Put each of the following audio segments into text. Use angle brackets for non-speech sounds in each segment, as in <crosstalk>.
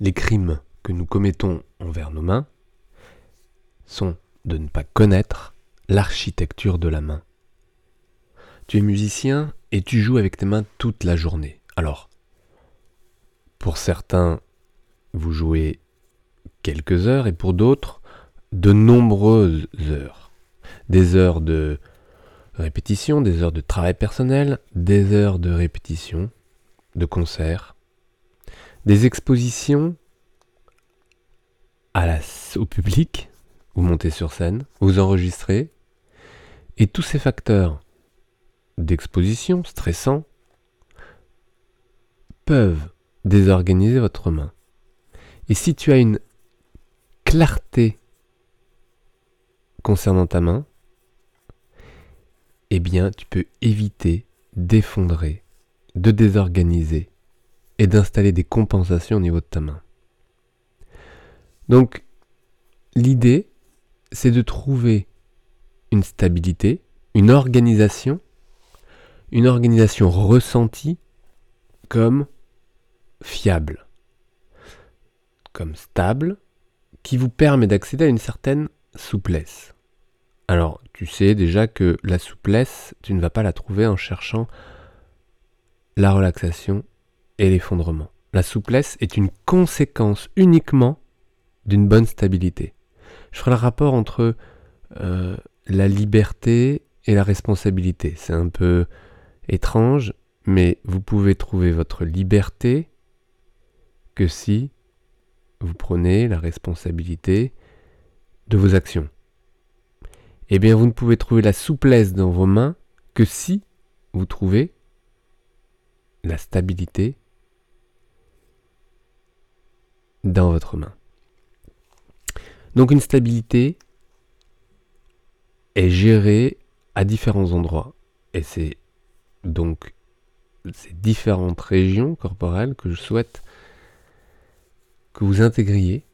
les crimes que nous commettons envers nos mains sont de ne pas connaître l'architecture de la main. Tu es musicien et tu joues avec tes mains toute la journée. Alors, pour certains, vous jouez quelques heures et pour d'autres, de nombreuses heures. Des heures de répétition, des heures de travail personnel, des heures de répétition, de concert, des expositions au public, vous montez sur scène, vous enregistrez, et tous ces facteurs d'exposition stressants peuvent désorganiser votre main. Et si tu as une clarté concernant ta main, eh bien tu peux éviter d'effondrer, de désorganiser et d'installer des compensations au niveau de ta main. Donc l'idée, c'est de trouver une stabilité, une organisation, une organisation ressentie comme fiable, comme stable, qui vous permet d'accéder à une certaine souplesse. Alors, tu sais déjà que la souplesse, tu ne vas pas la trouver en cherchant la relaxation et l'effondrement. La souplesse est une conséquence uniquement d'une bonne stabilité. Je ferai le rapport entre euh, la liberté et la responsabilité. C'est un peu étrange, mais vous pouvez trouver votre liberté que si vous prenez la responsabilité de vos actions. Eh bien, vous ne pouvez trouver la souplesse dans vos mains que si vous trouvez la stabilité dans votre main. Donc une stabilité est gérée à différents endroits. Et c'est donc ces différentes régions corporelles que je souhaite que vous intégriez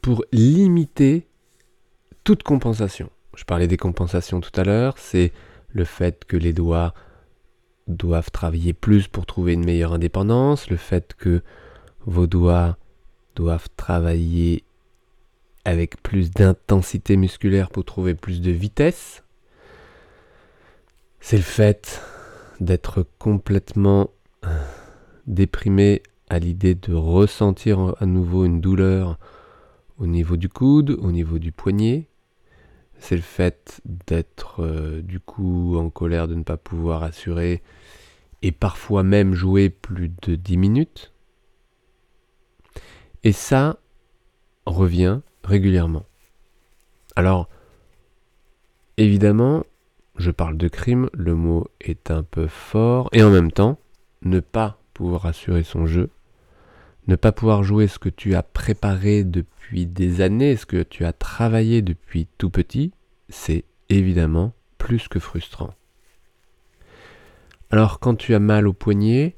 pour limiter toute compensation. Je parlais des compensations tout à l'heure, c'est le fait que les doigts doivent travailler plus pour trouver une meilleure indépendance, le fait que vos doigts doivent travailler avec plus d'intensité musculaire pour trouver plus de vitesse. C'est le fait d'être complètement déprimé à l'idée de ressentir à nouveau une douleur au niveau du coude, au niveau du poignet. C'est le fait d'être euh, du coup en colère de ne pas pouvoir assurer et parfois même jouer plus de 10 minutes. Et ça revient régulièrement. Alors, évidemment, je parle de crime, le mot est un peu fort, et en même temps, ne pas pouvoir assurer son jeu, ne pas pouvoir jouer ce que tu as préparé depuis des années, ce que tu as travaillé depuis tout petit, c'est évidemment plus que frustrant. Alors quand tu as mal au poignet,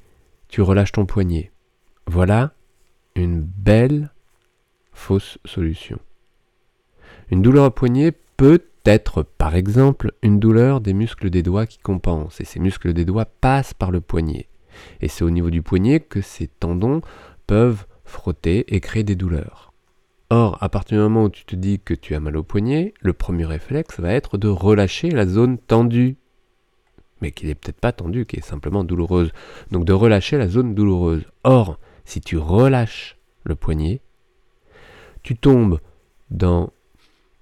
tu relâches ton poignet. Voilà une belle fausse solution. Une douleur au poignet peut être par exemple une douleur des muscles des doigts qui compensent, et ces muscles des doigts passent par le poignet. Et c'est au niveau du poignet que ces tendons peuvent frotter et créer des douleurs. Or, à partir du moment où tu te dis que tu as mal au poignet, le premier réflexe va être de relâcher la zone tendue. Mais qui n'est peut-être pas tendue, qui est simplement douloureuse. Donc de relâcher la zone douloureuse. Or, si tu relâches le poignet, tu tombes dans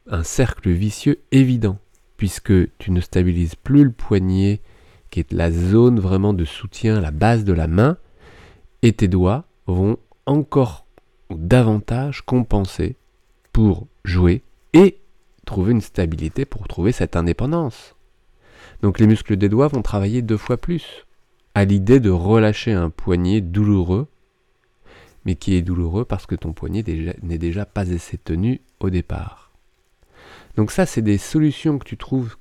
un cercle vicieux évident, puisque tu ne stabilises plus le poignet, qui est la zone vraiment de soutien, la base de la main, et tes doigts vont encore davantage compenser pour jouer et trouver une stabilité pour trouver cette indépendance. Donc les muscles des doigts vont travailler deux fois plus à l'idée de relâcher un poignet douloureux, mais qui est douloureux parce que ton poignet n'est déjà pas assez tenu au départ. Donc ça, c'est des solutions que tu trouves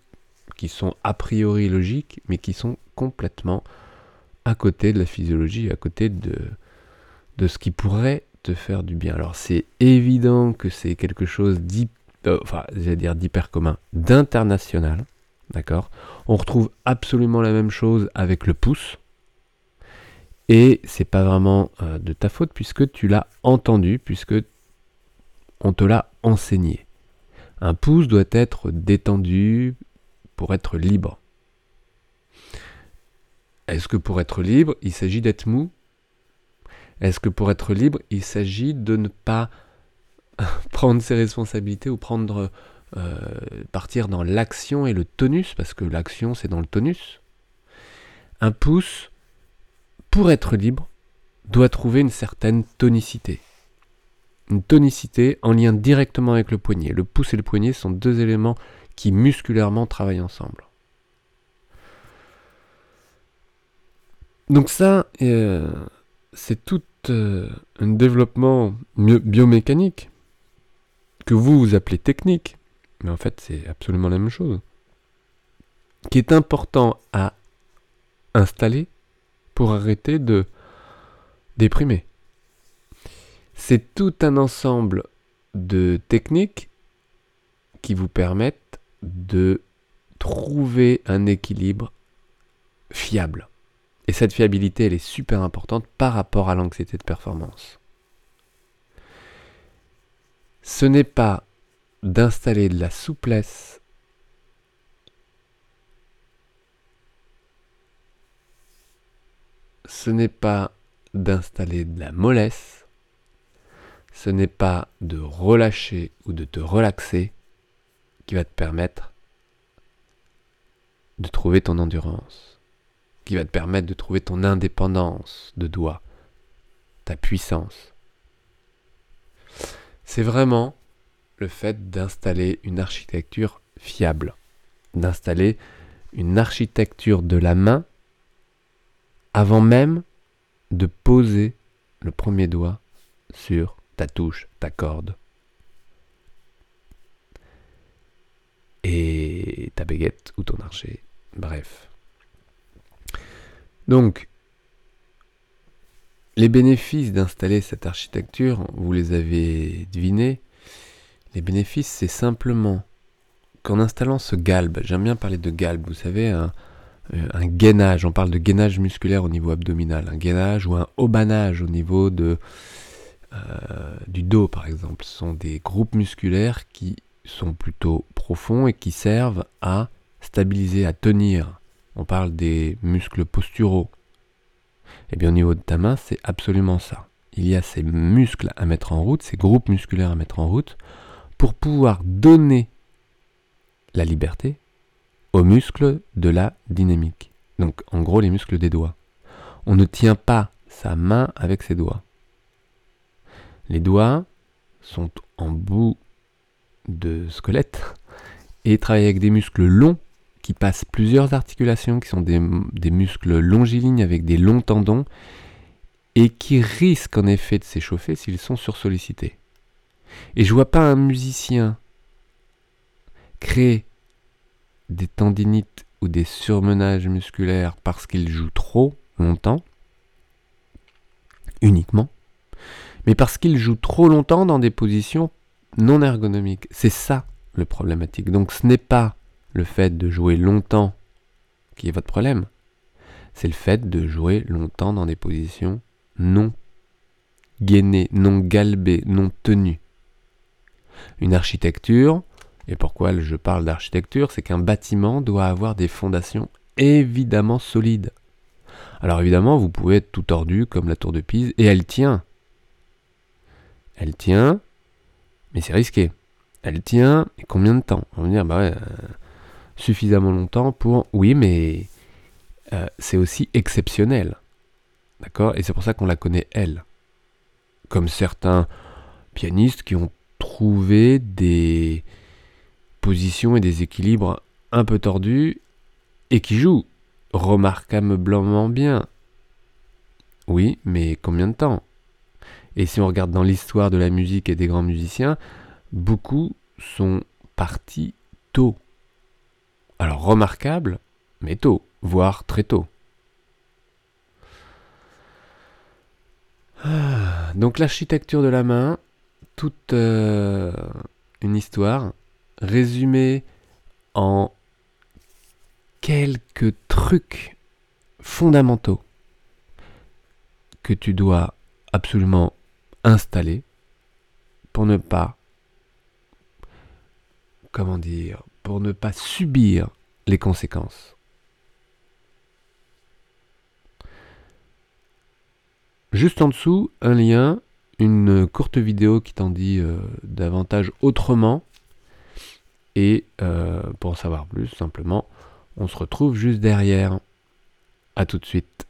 qui sont a priori logiques, mais qui sont complètement à côté de la physiologie, à côté de, ce qui pourrait te faire du bien. Alors c'est évident que c'est quelque chose euh, d'hyper commun, d'international, d'accord? On retrouve absolument la même chose avec le pouce. Et c'est pas vraiment euh, de ta faute puisque tu l'as entendu, puisque on te l'a enseigné. Un pouce doit être détendu pour être libre. Est-ce que pour être libre, il s'agit d'être mou? Est-ce que pour être libre, il s'agit de ne pas <laughs> prendre ses responsabilités ou prendre euh, partir dans l'action et le tonus, parce que l'action c'est dans le tonus. Un pouce, pour être libre, doit trouver une certaine tonicité. Une tonicité en lien directement avec le poignet. Le pouce et le poignet sont deux éléments qui musculairement travaillent ensemble. Donc ça, euh, c'est tout euh, un développement biomécanique que vous, vous appelez technique, mais en fait c'est absolument la même chose, qui est important à installer pour arrêter de déprimer. C'est tout un ensemble de techniques qui vous permettent de trouver un équilibre fiable. Et cette fiabilité, elle est super importante par rapport à l'anxiété de performance. Ce n'est pas d'installer de la souplesse ce n'est pas d'installer de la mollesse, ce n'est pas de relâcher ou de te relaxer qui va te permettre de trouver ton endurance, qui va te permettre de trouver ton indépendance de doigt, ta puissance. C'est vraiment le fait d'installer une architecture fiable, d'installer une architecture de la main avant même de poser le premier doigt sur ta touche, ta corde. Et ta baguette ou ton archer. Bref. Donc, les bénéfices d'installer cette architecture, vous les avez devinés, les bénéfices, c'est simplement qu'en installant ce galbe, j'aime bien parler de galbe, vous savez, un, euh, gainage, on parle de gainage musculaire au niveau abdominal, un gainage ou un haubanage au niveau de, euh, du dos par exemple. Ce sont des groupes musculaires qui sont plutôt profonds et qui servent à stabiliser, à tenir. On parle des muscles posturaux. Et eh bien au niveau de ta main, c'est absolument ça. Il y a ces muscles à mettre en route, ces groupes musculaires à mettre en route, pour pouvoir donner la liberté aux muscles de la dynamique. Donc en gros les muscles des doigts. On ne tient pas sa main avec ses doigts. Les doigts sont en bout de squelette et travaillent avec des muscles longs qui passent plusieurs articulations, qui sont des, muscles longilignes avec des longs tendons et qui risquent en effet de s'échauffer s'ils sont sursollicités. Et je vois pas un musicien créer des tendinites ou des surmenages musculaires parce qu'il joue trop longtemps, uniquement, mais parce qu'il joue trop longtemps dans des positions non ergonomiques. C'est ça le problématique. Donc ce n'est pas le fait de jouer longtemps qui est votre problème, c'est le fait de jouer longtemps dans des positions non gainées, non galbées, non tenues. Une architecture, et pourquoi je parle d'architecture, c'est qu'un bâtiment doit avoir des fondations évidemment solides. Alors évidemment, vous pouvez être tout tordu comme la tour de Pise, et elle tient. Elle tient, mais c'est risqué. Elle tient, et combien de temps? On va dire, bah ouais, euh, suffisamment longtemps pour... Oui, mais euh, c'est aussi exceptionnel. D'accord? Et c'est pour ça qu'on la connaît, elle. Comme certains pianistes qui ont trouvé des positions et des équilibres un peu tordus et qui jouent remarquablement bien. Oui, mais combien de temps? Et si on regarde dans l'histoire de la musique et des grands musiciens, beaucoup sont partis tôt. Alors remarquable, mais tôt, voire très tôt. Ah, donc l'architecture de la main, toute euh, une histoire, résumé en quelques trucs fondamentaux. que tu dois absolument installer pour ne pas, comment dire, pour ne pas subir les conséquences. Juste en dessous, un lien, une courte vidéo qui t'en dit euh, davantage autrement. Et euh, pour en savoir plus, simplement, on se retrouve juste derrière. A tout de suite.